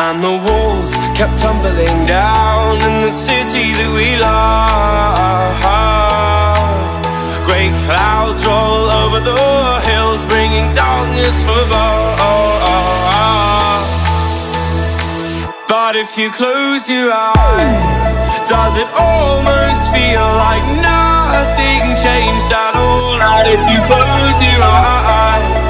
and the walls kept tumbling down in the city that we love. Great clouds roll over the hills, bringing darkness from above. But if you close your eyes, does it almost feel like nothing changed at all? And if you close your eyes,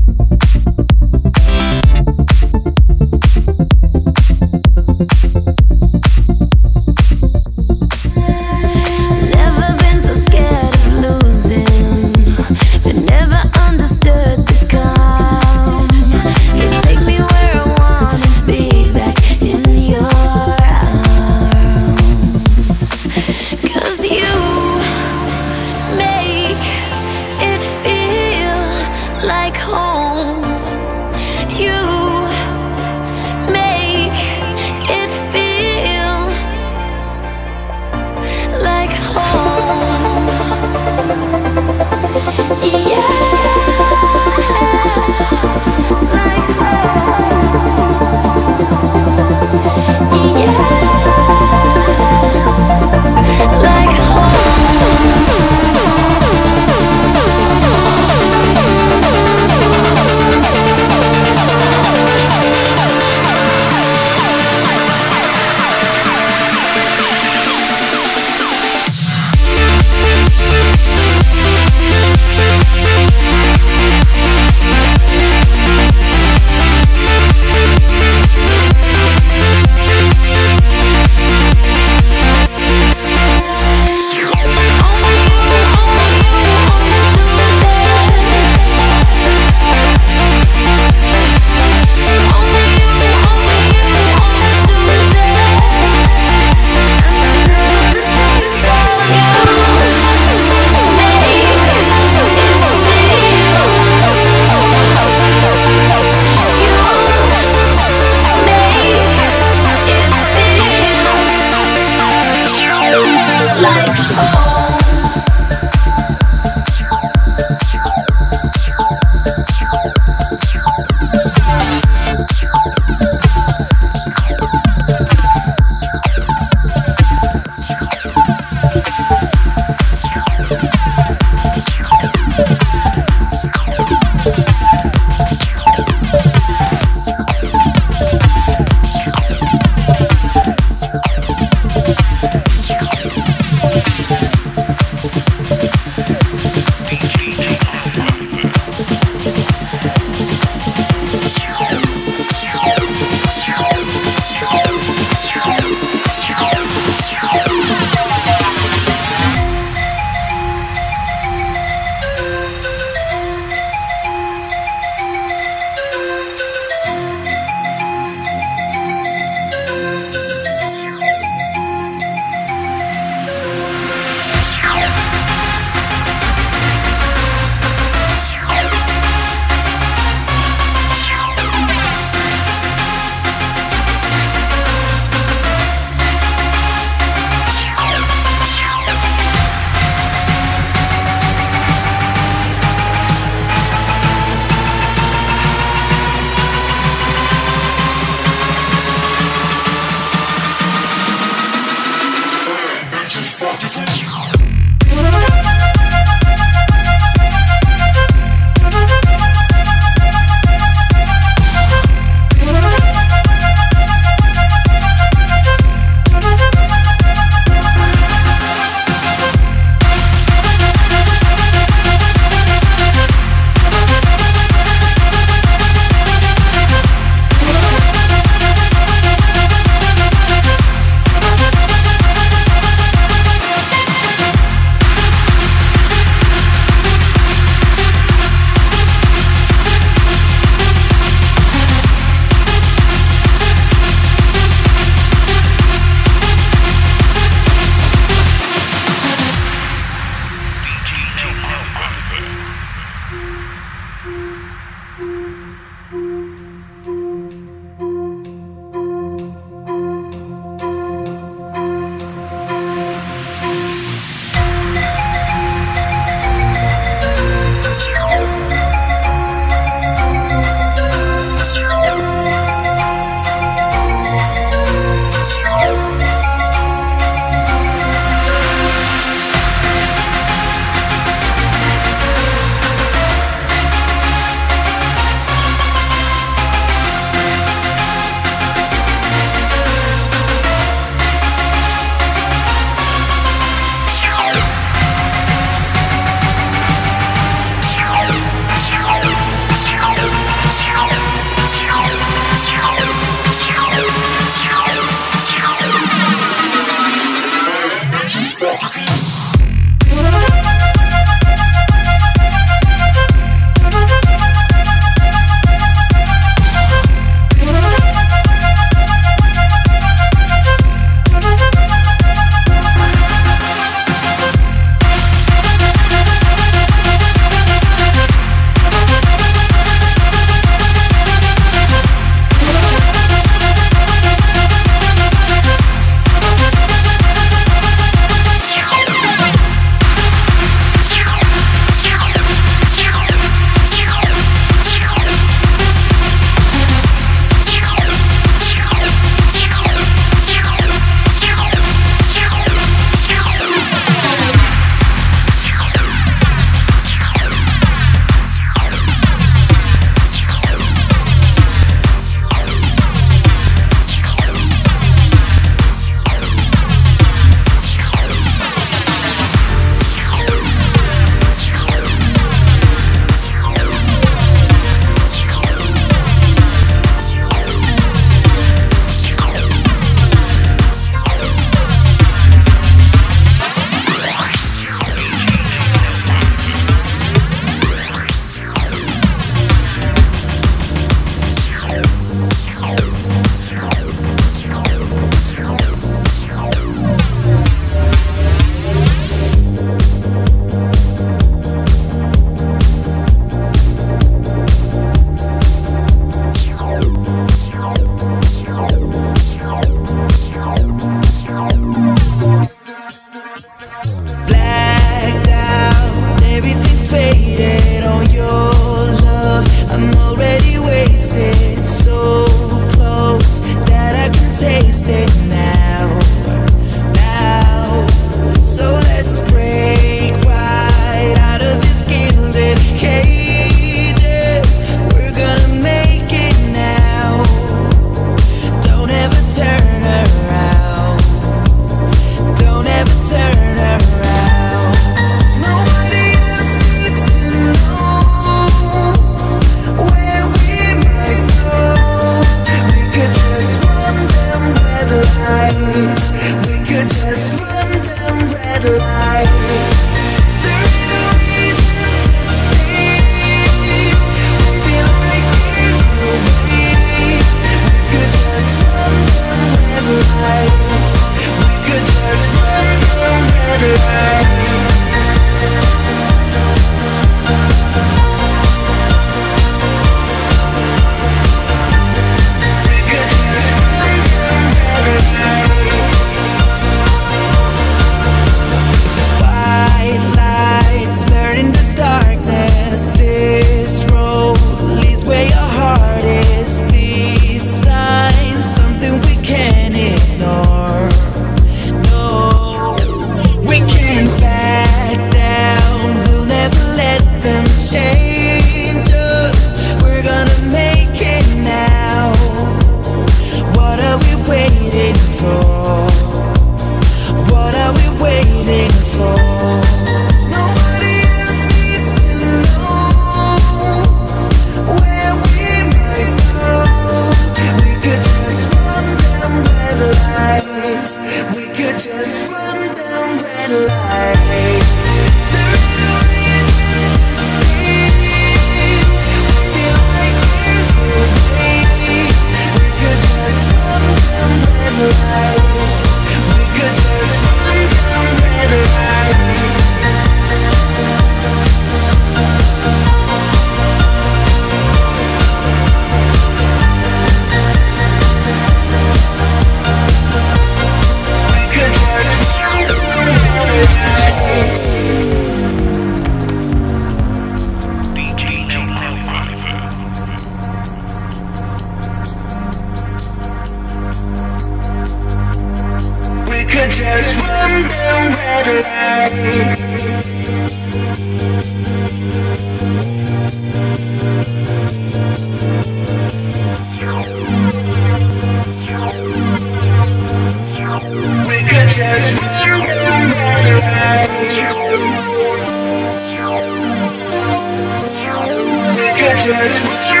Yeah.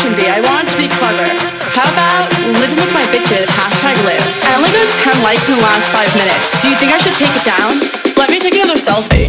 Caption be? I want to be clever. How about living with my bitches, hashtag live. I only got 10 likes in the last 5 minutes. Do you think I should take it down? Let me take another. Selfie,